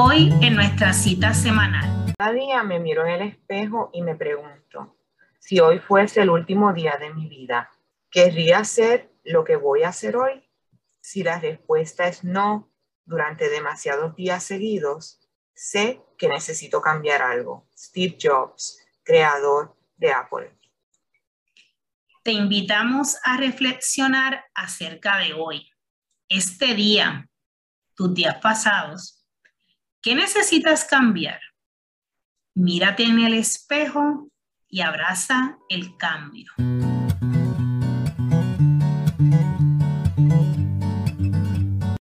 Hoy en nuestra cita semanal. Cada día me miro en el espejo y me pregunto, si hoy fuese el último día de mi vida, ¿querría hacer lo que voy a hacer hoy? Si la respuesta es no durante demasiados días seguidos, sé que necesito cambiar algo. Steve Jobs, creador de Apple. Te invitamos a reflexionar acerca de hoy, este día, tus días pasados ¿Qué necesitas cambiar? Mírate en el espejo y abraza el cambio.